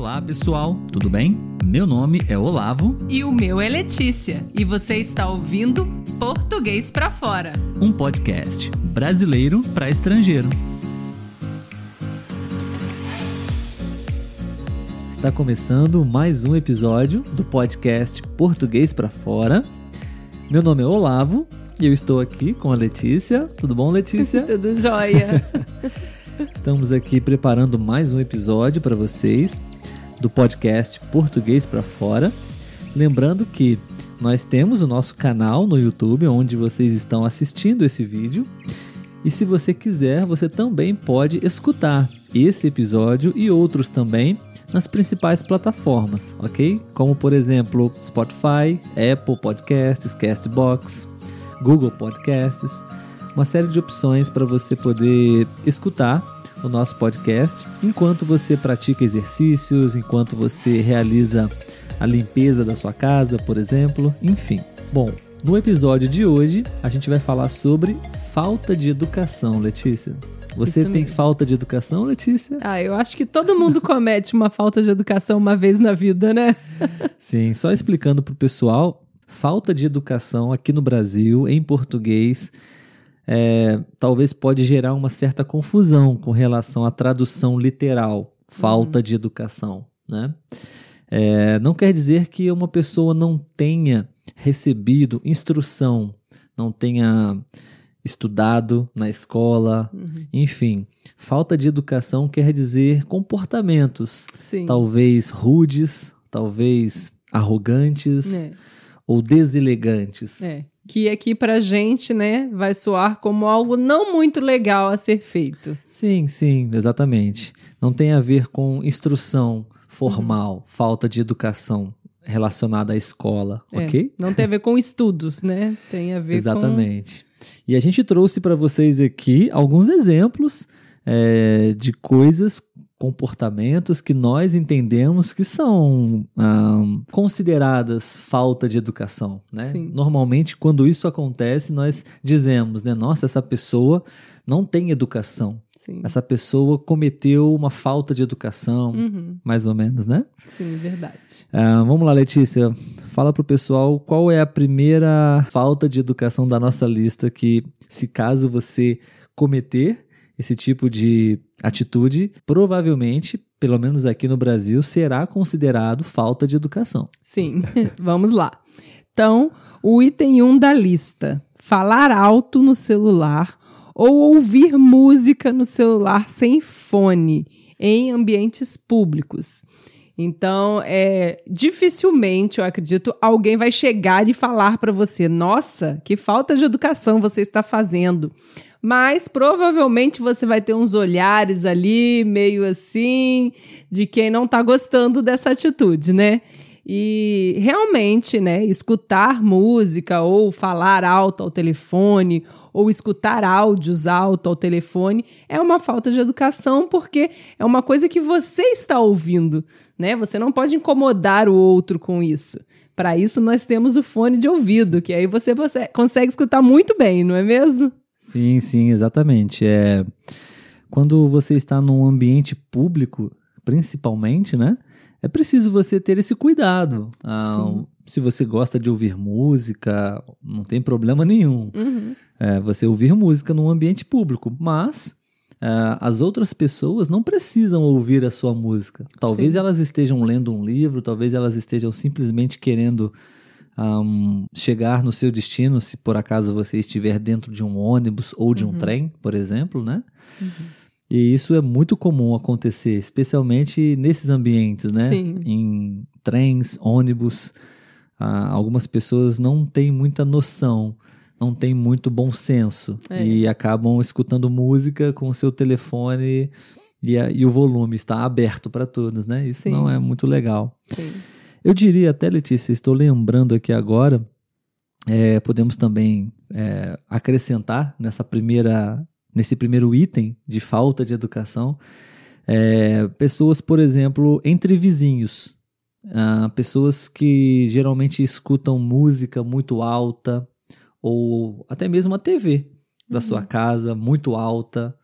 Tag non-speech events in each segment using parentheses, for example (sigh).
Olá, pessoal, tudo bem? Meu nome é Olavo. E o meu é Letícia. E você está ouvindo Português para Fora um podcast brasileiro para estrangeiro. Está começando mais um episódio do podcast Português para Fora. Meu nome é Olavo e eu estou aqui com a Letícia. Tudo bom, Letícia? (laughs) Tudo jóia. (laughs) Estamos aqui preparando mais um episódio para vocês do podcast Português para Fora. Lembrando que nós temos o nosso canal no YouTube, onde vocês estão assistindo esse vídeo. E se você quiser, você também pode escutar esse episódio e outros também nas principais plataformas, ok? Como por exemplo Spotify, Apple Podcasts, Castbox, Google Podcasts, uma série de opções para você poder escutar o nosso podcast enquanto você pratica exercícios, enquanto você realiza a limpeza da sua casa, por exemplo, enfim. Bom, no episódio de hoje a gente vai falar sobre falta de educação, Letícia. Você Isso tem mesmo. falta de educação, Letícia? Ah, eu acho que todo mundo (laughs) comete uma falta de educação uma vez na vida, né? Sim, só explicando para o pessoal, falta de educação aqui no Brasil, em português, é, talvez pode gerar uma certa confusão com relação à tradução literal, falta uhum. de educação, né? É, não quer dizer que uma pessoa não tenha recebido instrução, não tenha estudado na escola, uhum. enfim. Falta de educação quer dizer comportamentos, Sim. talvez rudes, talvez arrogantes é. ou deselegantes. É. Que aqui pra gente, né, vai soar como algo não muito legal a ser feito. Sim, sim, exatamente. Não tem a ver com instrução formal, uhum. falta de educação relacionada à escola, é, ok? Não tem a ver com estudos, né? Tem a ver Exatamente. Com... E a gente trouxe para vocês aqui alguns exemplos é, de coisas, comportamentos que nós entendemos que são consideradas falta de educação, né? Sim. Normalmente, quando isso acontece, nós dizemos, né? Nossa, essa pessoa não tem educação. Sim. Essa pessoa cometeu uma falta de educação, uhum. mais ou menos, né? Sim, verdade. Vamos lá, Letícia. Fala pro pessoal qual é a primeira falta de educação da nossa lista que, se caso você cometer esse tipo de atitude, provavelmente, pelo menos aqui no Brasil, será considerado falta de educação. Sim, (laughs) vamos lá. Então, o item 1 um da lista: falar alto no celular ou ouvir música no celular sem fone em ambientes públicos. Então, é dificilmente, eu acredito, alguém vai chegar e falar para você: "Nossa, que falta de educação você está fazendo". Mas provavelmente você vai ter uns olhares ali meio assim de quem não está gostando dessa atitude, né? E realmente, né, escutar música ou falar alto ao telefone ou escutar áudios alto ao telefone é uma falta de educação porque é uma coisa que você está ouvindo, né? Você não pode incomodar o outro com isso. Para isso nós temos o fone de ouvido, que aí você consegue escutar muito bem, não é mesmo? Sim, sim, exatamente. É quando você está num ambiente público, principalmente, né? É preciso você ter esse cuidado. Ah, se você gosta de ouvir música, não tem problema nenhum. Uhum. É, você ouvir música num ambiente público, mas Uh, as outras pessoas não precisam ouvir a sua música. Talvez Sim. elas estejam lendo um livro, talvez elas estejam simplesmente querendo um, chegar no seu destino, se por acaso você estiver dentro de um ônibus ou de uhum. um trem, por exemplo, né? Uhum. E isso é muito comum acontecer, especialmente nesses ambientes, né? Sim. Em trens, ônibus. Ah, algumas pessoas não têm muita noção, não têm muito bom senso é. e acabam escutando música com o seu telefone e, a, e o volume está aberto para todos, né? Isso Sim. não é muito legal. Sim. Eu diria até, Letícia, estou lembrando aqui agora, é, podemos também é, acrescentar nessa primeira nesse primeiro item de falta de educação, é, pessoas, por exemplo, entre vizinhos, ah, pessoas que geralmente escutam música muito alta ou até mesmo a TV da uhum. sua casa muito alta,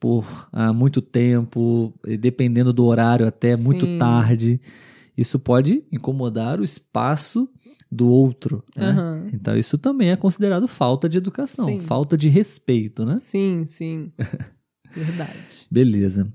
por ah, muito tempo, dependendo do horário, até muito Sim. tarde. Isso pode incomodar o espaço do outro. né? Aham. Então, isso também é considerado falta de educação, Sim. falta de respeito, né? Sim, sim. (laughs) Verdade. Beleza.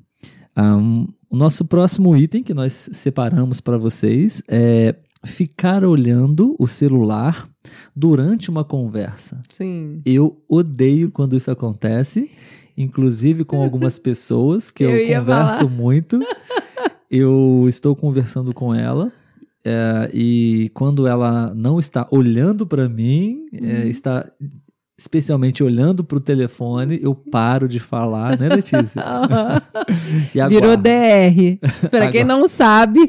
Ahn, o nosso próximo item que nós separamos para vocês é ficar olhando o celular durante uma conversa. Sim. Eu odeio quando isso acontece, inclusive com (laughs) algumas pessoas que eu, Eu converso falar. muito. (laughs) Eu estou conversando com ela. é, e quando ela não está olhando para mim, é, Uhum. está especialmente olhando para o telefone, eu paro de falar, né, Letícia? (laughs) (laughs) Virou. DR. (laughs) Para quem não sabe,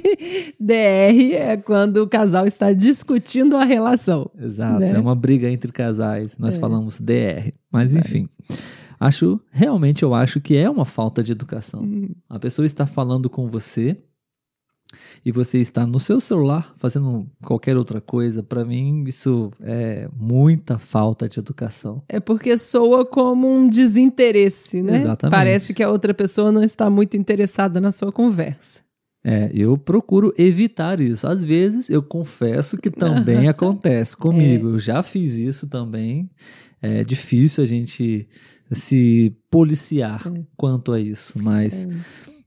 DR é quando o casal está discutindo a relação. Exato, né? é uma briga entre casais. Nós É. falamos DR. Mas enfim, acho realmente eu acho que é uma falta de educação. Hum, A pessoa está falando com você e você está no seu celular fazendo qualquer outra coisa. Para mim, isso é muita falta de educação. É porque soa como um desinteresse, né? Exatamente. Parece que a outra pessoa não está muito interessada na sua conversa. É, eu procuro evitar isso. Às vezes, eu confesso que também (laughs) acontece comigo. Eu já fiz isso também. É difícil a gente se policiar É. quanto a isso, mas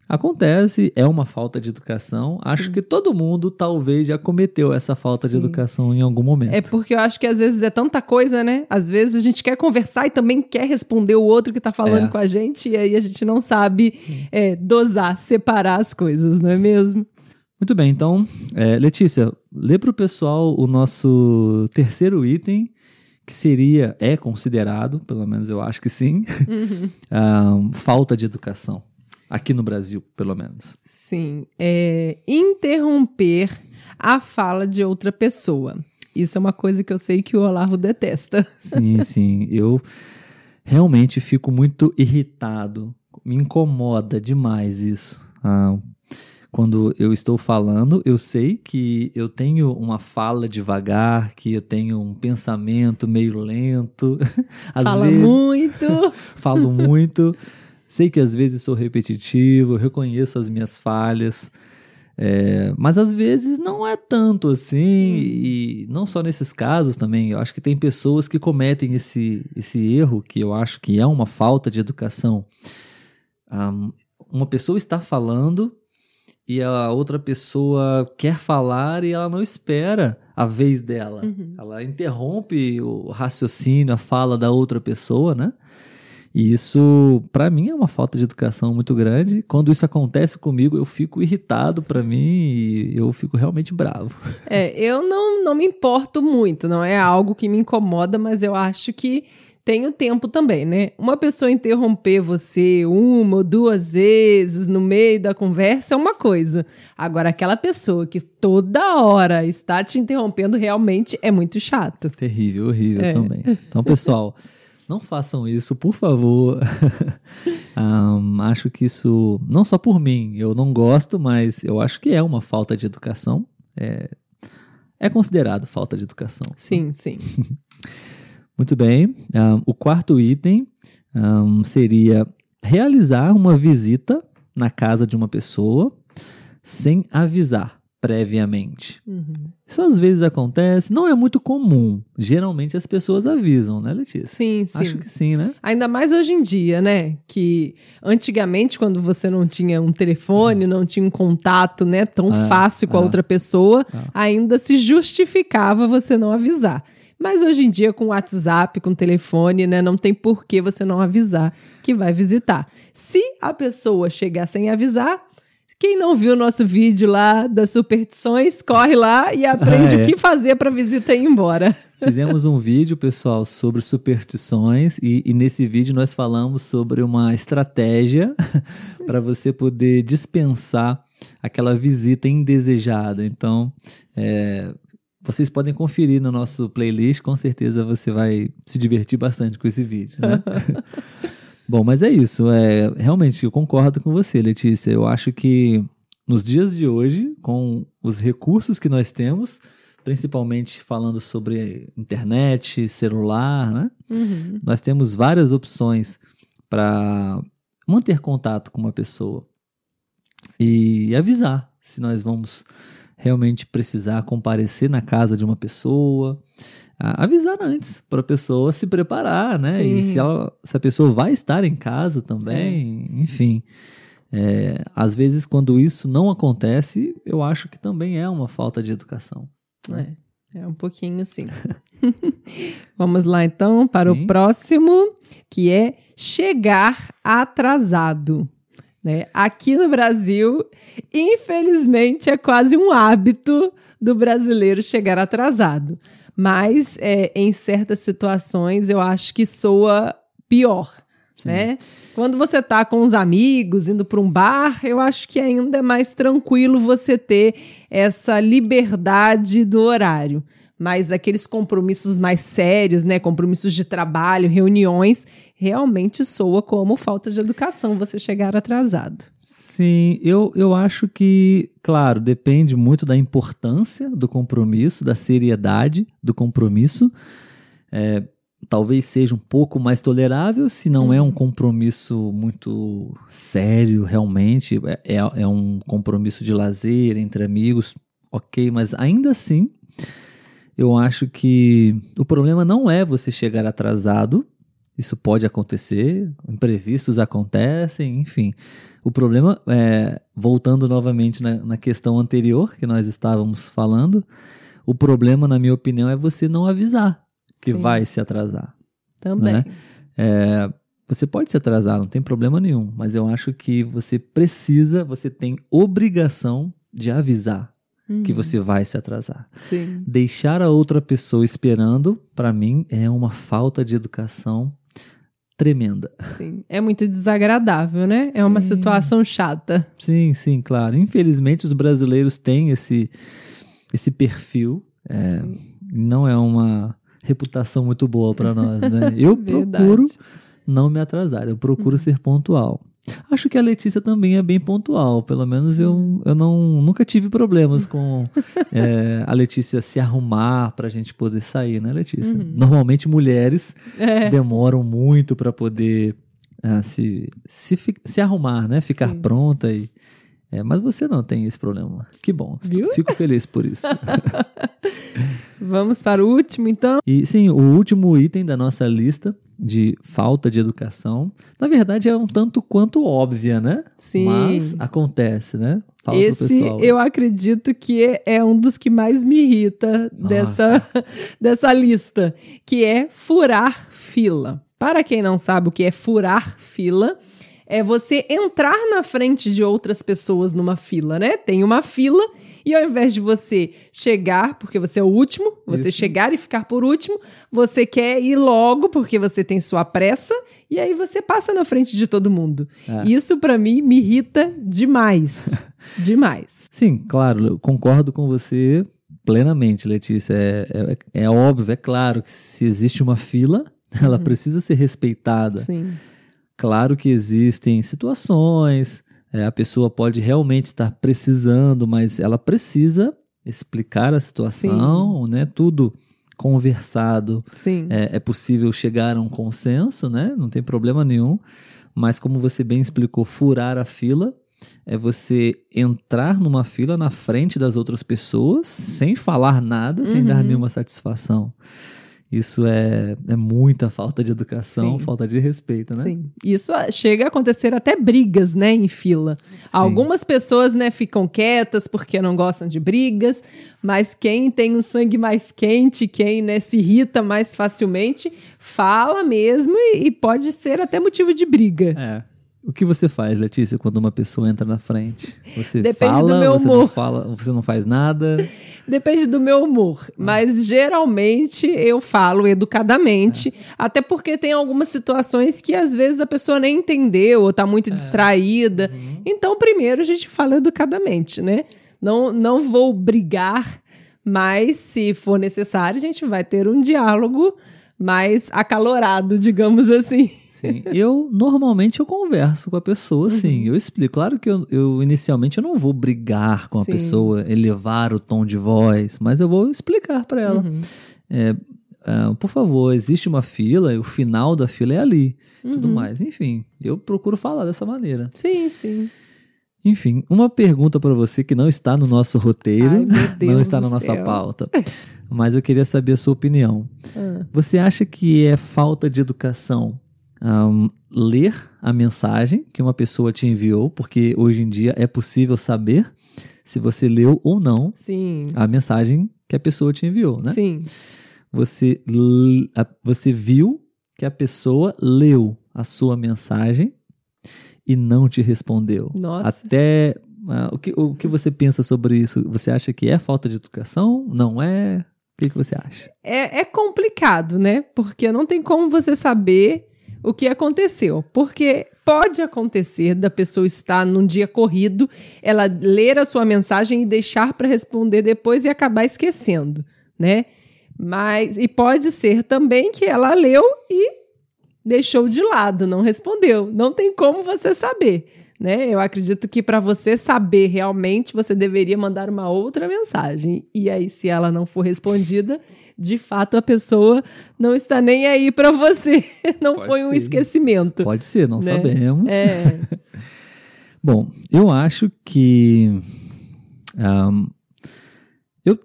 acontece, é uma falta de educação. Acho Sim. que todo mundo talvez já cometeu essa falta de Sim. educação em algum momento. É porque eu acho que às vezes é tanta coisa, né? Às vezes a gente quer conversar e também quer responder o outro que tá falando É. com a gente, e aí a gente não sabe é, dosar, separar as coisas, não é mesmo? Muito bem, então, é, Letícia, lê para o pessoal o nosso terceiro item, que seria, é considerado, pelo menos eu acho que sim, (laughs) ah, falta de educação. Aqui no Brasil, pelo menos. Sim, é interromper a fala de outra pessoa. Isso é uma coisa que eu sei que o Olavo detesta. (laughs) Sim, sim. Eu realmente fico muito irritado. Me incomoda demais isso. Ah, quando eu estou falando, eu sei que eu tenho uma fala devagar, que eu tenho um pensamento meio lento. (laughs) Às Fala vezes muito. (laughs) falo muito. Sei que às vezes sou repetitivo, reconheço as minhas falhas. É, mas às vezes não é tanto assim, e não só nesses casos também. Eu acho que tem pessoas que cometem esse, esse erro, que eu acho que é uma falta de educação. Ahm, uma pessoa está falando e a outra pessoa quer falar e ela não espera a vez dela. Uhum. Ela interrompe o raciocínio, a fala da outra pessoa, né? E isso, pra mim, é uma falta de educação muito grande. Quando isso acontece comigo, eu fico irritado pra mim e eu fico realmente bravo. É, eu não, não me importo muito, não é algo que me incomoda, mas eu acho que tem o tempo também, né? Uma pessoa interromper você uma ou duas vezes no meio da conversa é uma coisa. Agora, aquela pessoa que toda hora está te interrompendo realmente é muito chato. Terrível, horrível É. também. Então, pessoal, não façam isso, por favor. (laughs) Ahn, acho que isso, não só por mim, eu não gosto, mas eu acho que é uma falta de educação. É, é considerado falta de educação. Sim, sim. (laughs) Muito bem. Ahn, o quarto item ahn, seria realizar uma visita na casa de uma pessoa sem avisar previamente. Uhum. Isso às vezes acontece, não é muito comum. Geralmente as pessoas avisam, né, Letícia? Sim, sim. Acho que sim, né? Ainda mais hoje em dia, né? Que antigamente, quando você não tinha um telefone, não tinha um contato, né, tão É, fácil com a é. outra pessoa, É. ainda se justificava você não avisar. Mas hoje em dia, com WhatsApp, com telefone, né, não tem por que você não avisar que vai visitar. Se a pessoa chegar sem avisar, quem não viu o nosso vídeo lá das superstições, corre lá e aprende Ah, é. o que fazer para visita ir embora. Fizemos um vídeo, pessoal, sobre superstições e, e nesse vídeo nós falamos sobre uma estratégia (laughs) para você poder dispensar aquela visita indesejada. Então, é, vocês podem conferir no nosso playlist, com certeza você vai se divertir bastante com esse vídeo, né? (laughs) Bom, mas é isso. É, realmente, eu concordo com você, Letícia. Eu acho que nos dias de hoje, com os recursos que nós temos, principalmente falando sobre internet, celular, né? Uhum. Nós temos várias opções para manter contato com uma pessoa e avisar se nós vamos realmente precisar comparecer na casa de uma pessoa, avisar antes para a pessoa se preparar, né? E Sim. se, ela, se a pessoa vai estar em casa também, enfim. É, às vezes, quando isso não acontece, eu acho que também é uma falta de educação. É, é um pouquinho sim. (laughs) Vamos lá então para Sim. o próximo, que é chegar atrasado. Né? Aqui no Brasil, infelizmente, é quase um hábito do brasileiro chegar atrasado. Mas é, em certas situações eu acho que soa pior. Né? Quando você tá com os amigos, indo para um bar, eu acho que ainda é mais tranquilo você ter essa liberdade do horário. Mas aqueles compromissos mais sérios, né, compromissos de trabalho, reuniões, realmente soa como falta de educação você chegar atrasado. Sim, eu, eu acho que, claro, depende muito da importância do compromisso, da seriedade do compromisso. É, talvez seja um pouco mais tolerável se não é um compromisso muito sério, realmente. É, é, é um compromisso de lazer entre amigos, ok, mas ainda assim, eu acho que o problema não é você chegar atrasado. Isso pode acontecer, imprevistos acontecem, enfim. O problema, é, voltando novamente na, na questão anterior que nós estávamos falando, o problema, na minha opinião, é você não avisar que Sim. vai se atrasar. Também. Né? É, você pode se atrasar, não tem problema nenhum, mas eu acho que você precisa, você tem obrigação de avisar que Uhum. você vai se atrasar. Sim. Deixar a outra pessoa esperando, para mim, é uma falta de educação tremenda. Sim. É muito desagradável, né? É uma Sim. situação chata. Sim, sim, claro. Infelizmente, os brasileiros têm esse, esse perfil. É, não é uma reputação muito boa para nós, né? Eu (laughs) procuro não me atrasar, eu procuro ser pontual. Acho que a Letícia também é bem pontual, pelo menos eu, eu não, nunca tive problemas com (laughs) é, a Letícia se arrumar para a gente poder sair, né, Letícia? Normalmente mulheres É. demoram muito para poder ah, se, se, se arrumar, né? Ficar Sim. pronta e. é, mas você não tem esse problema. Que bom. Viu? Fico feliz por isso. (laughs) Vamos para o último, então? e sim, o último item da nossa lista de falta de educação, na verdade é um tanto quanto óbvia, né? Sim. Mas acontece, né? Fala Esse eu acredito que é- é um dos que mais me irrita dessa, (laughs) dessa lista, que é furar fila. Para quem não sabe o que é furar fila, é você entrar na frente de outras pessoas numa fila, né? Tem uma fila e ao invés de você chegar, porque você é o último, você Isso. chegar e ficar por último, você quer ir logo porque você tem sua pressa e aí você passa na frente de todo mundo. É. Isso pra mim me irrita demais. (laughs) demais. Sim, claro, eu concordo com você plenamente, Letícia. É, é, é óbvio, é claro que se existe uma fila, ela precisa ser respeitada. Sim. Claro que existem situações, é, a pessoa pode realmente estar precisando, mas ela precisa explicar a situação, né? Tudo conversado. Sim. É, é possível chegar a um consenso, né? Não tem problema nenhum. Mas como você bem explicou, furar a fila é você entrar numa fila na frente das outras pessoas sem falar nada, sem dar Uhum. nenhuma satisfação. Isso é, é muita falta de educação, Sim. falta de respeito, né? Sim. Isso ah, chega a acontecer até brigas, né, em fila. Algumas pessoas, né, ficam quietas porque não gostam de brigas, mas quem tem um sangue mais quente, quem, né, se irrita mais facilmente, fala mesmo e, e pode ser até motivo de briga. É. O que você faz, Letícia, quando uma pessoa entra na frente? Você Depende fala, do meu você não humor. fala, você não faz nada. (laughs) Depende do meu humor, mas geralmente eu falo educadamente, até porque tem algumas situações que às vezes a pessoa nem entendeu ou tá muito distraída. Então, primeiro a gente fala educadamente, né? Não, não vou brigar, mas se for necessário, a gente vai ter um diálogo mais acalorado, digamos assim. Sim. Eu, normalmente, eu converso com a pessoa, sim. Eu explico. Claro que eu, eu, inicialmente, eu não vou brigar com a Sim. pessoa, elevar o tom de voz, mas eu vou explicar para ela. É, ah, por favor, existe uma fila, o final da fila é ali, tudo Uhum. mais. Enfim, eu procuro falar dessa maneira. Sim, sim. Enfim, uma pergunta para você que não está no nosso roteiro, Ai, (laughs) não está na nossa céu. pauta, mas eu queria saber a sua opinião. Ah, Você acha que é falta de educação ahn, ler a mensagem que uma pessoa te enviou? Porque hoje em dia é possível saber se você leu ou não sim. a mensagem que a pessoa te enviou, né? Sim. Você, você viu que a pessoa leu a sua mensagem e não te respondeu. Nossa. Até ah, o, que, o que você pensa sobre isso? Você acha que é falta de educação? Não é? O que, que você acha? É, é complicado, né? Porque não tem como você saber o que aconteceu. Porque pode acontecer da pessoa estar num dia corrido, ela ler a sua mensagem e deixar para responder depois e acabar esquecendo, né? Mas e pode ser também que ela leu e deixou de lado, não respondeu. Não tem como você saber, né? Eu acredito que para você saber realmente, você deveria mandar uma outra mensagem. E aí, se ela não for respondida, de fato a pessoa não está nem aí para você. (laughs) Não Pode foi um ser. esquecimento. Pode ser, não Né? sabemos. É, (laughs) Bom, eu acho que ahm, eu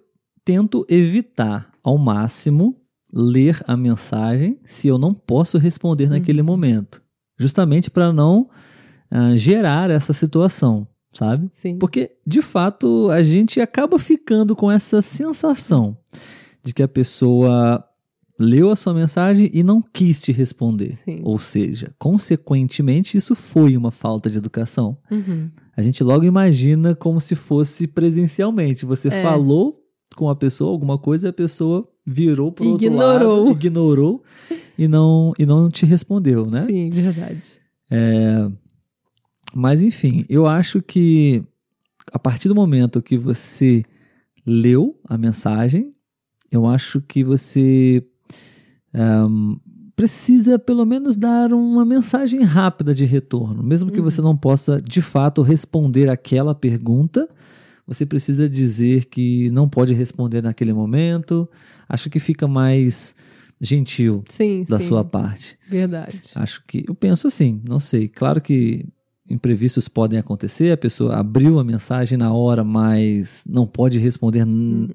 tento evitar ao máximo ler a mensagem se eu não posso responder naquele momento, justamente para não ah, gerar essa situação, sabe? sim. Porque, de fato, a gente acaba ficando com essa sensação de que a pessoa leu a sua mensagem e não quis te responder. Sim. Ou seja, consequentemente, isso foi uma falta de educação. Uhum. A gente logo imagina como se fosse presencialmente. Você É. falou com a pessoa alguma coisa e a pessoa virou para outro lado, ignorou e não, e não te respondeu, né? Sim, verdade. Mas enfim, eu acho que a partir do momento que você leu a mensagem, eu acho que você ehm, precisa pelo menos dar uma mensagem rápida de retorno, mesmo que Uhum. você não possa de fato responder aquela pergunta. Você precisa dizer que não pode responder naquele momento. Acho que fica mais gentil Sim, da sim. sua parte. Verdade. Acho que eu penso assim, não sei. Claro que imprevistos podem acontecer, a pessoa abriu a mensagem na hora, mas não pode responder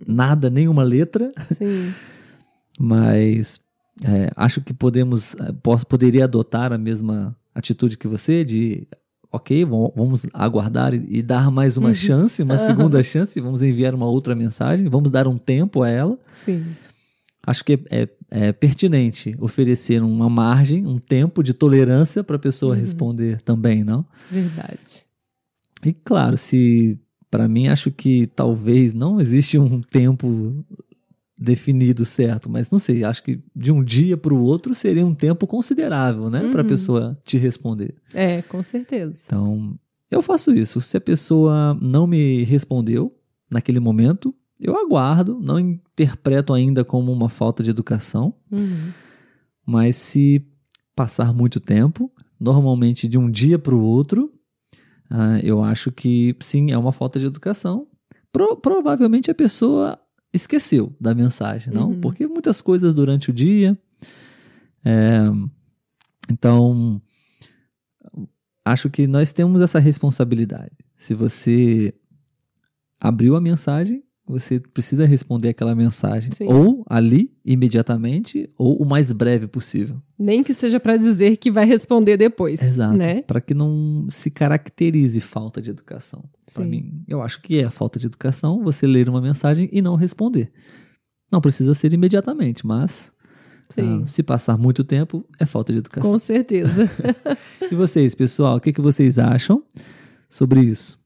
nada, nenhuma letra. Sim. (laughs) Mas é, acho que podemos, é, posso, poderia adotar a mesma atitude que você de ok, vam- vamos aguardar e, e dar mais uma chance, uma segunda chance, vamos enviar uma outra mensagem, vamos dar um tempo a ela. Sim. Acho que é, é- é pertinente oferecer uma margem, um tempo de tolerância para a pessoa responder também, não? Verdade. E claro, se para mim acho que talvez não existe um tempo definido certo, mas não sei, acho que de um dia para o outro seria um tempo considerável, né, para a Uhum. pessoa te responder. É, com certeza. Então, eu faço isso. Se a pessoa não me respondeu naquele momento, eu aguardo, não interpreto ainda como uma falta de educação, Uhum. mas se passar muito tempo, normalmente de um dia para o outro, ah, eu acho que sim, é uma falta de educação. Pro- provavelmente a pessoa esqueceu da mensagem, não? Uhum. Porque muitas coisas durante o dia. é, então, acho que nós temos essa responsabilidade. Se você abriu a mensagem, você precisa responder aquela mensagem Sim. ou ali imediatamente ou o mais breve possível. Nem que seja para dizer que vai responder depois. Exato. Né? Para que não se caracterize falta de educação. Para mim, eu acho que é falta de educação você ler uma mensagem e não responder. Não precisa ser imediatamente, mas ah, se passar muito tempo, é falta de educação. Com certeza. (laughs) E vocês, pessoal, o que, que vocês acham sobre isso?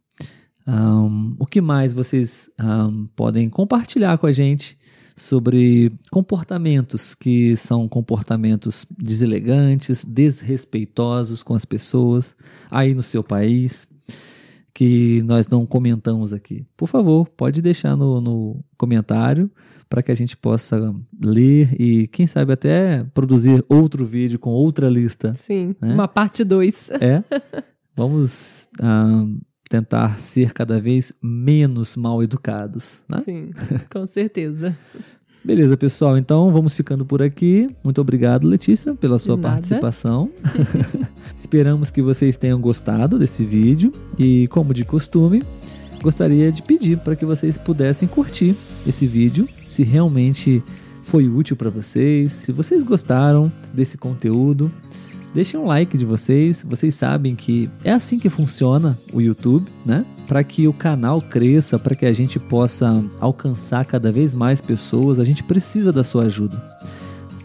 Ahn, o que mais vocês ahn, podem compartilhar com a gente sobre comportamentos que são comportamentos deselegantes, desrespeitosos com as pessoas aí no seu país, que nós não comentamos aqui? Por favor, pode deixar no, no comentário para que a gente possa ler e, quem sabe, até produzir outro vídeo com outra lista Sim. É? Uma parte 2. é. Vamos ah, tentar ser cada vez menos mal educados. Né? Sim, (laughs) com certeza. Beleza, pessoal. Então vamos ficando por aqui. Muito obrigado, Letícia, pela sua participação. (laughs) Esperamos que vocês tenham gostado desse vídeo e, como de costume, gostaria de pedir para que vocês pudessem curtir esse vídeo, se realmente foi útil para vocês, se vocês gostaram desse conteúdo. Deixem um like de vocês. Vocês sabem que é assim que funciona o YouTube, né? Para que o canal cresça, para que a gente possa alcançar cada vez mais pessoas, a gente precisa da sua ajuda.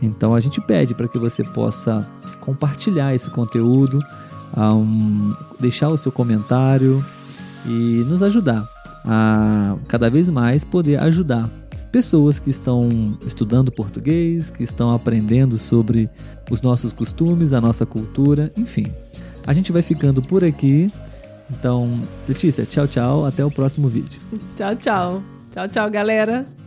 Então a gente pede para que você possa compartilhar esse conteúdo, um, deixar o seu comentário e nos ajudar a cada vez mais poder ajudar pessoas que estão estudando português, que estão aprendendo sobre os nossos costumes, a nossa cultura, enfim. A gente vai ficando por aqui. Então, Letícia, tchau, tchau. Até o próximo vídeo. Tchau, tchau. Tchau, tchau, galera.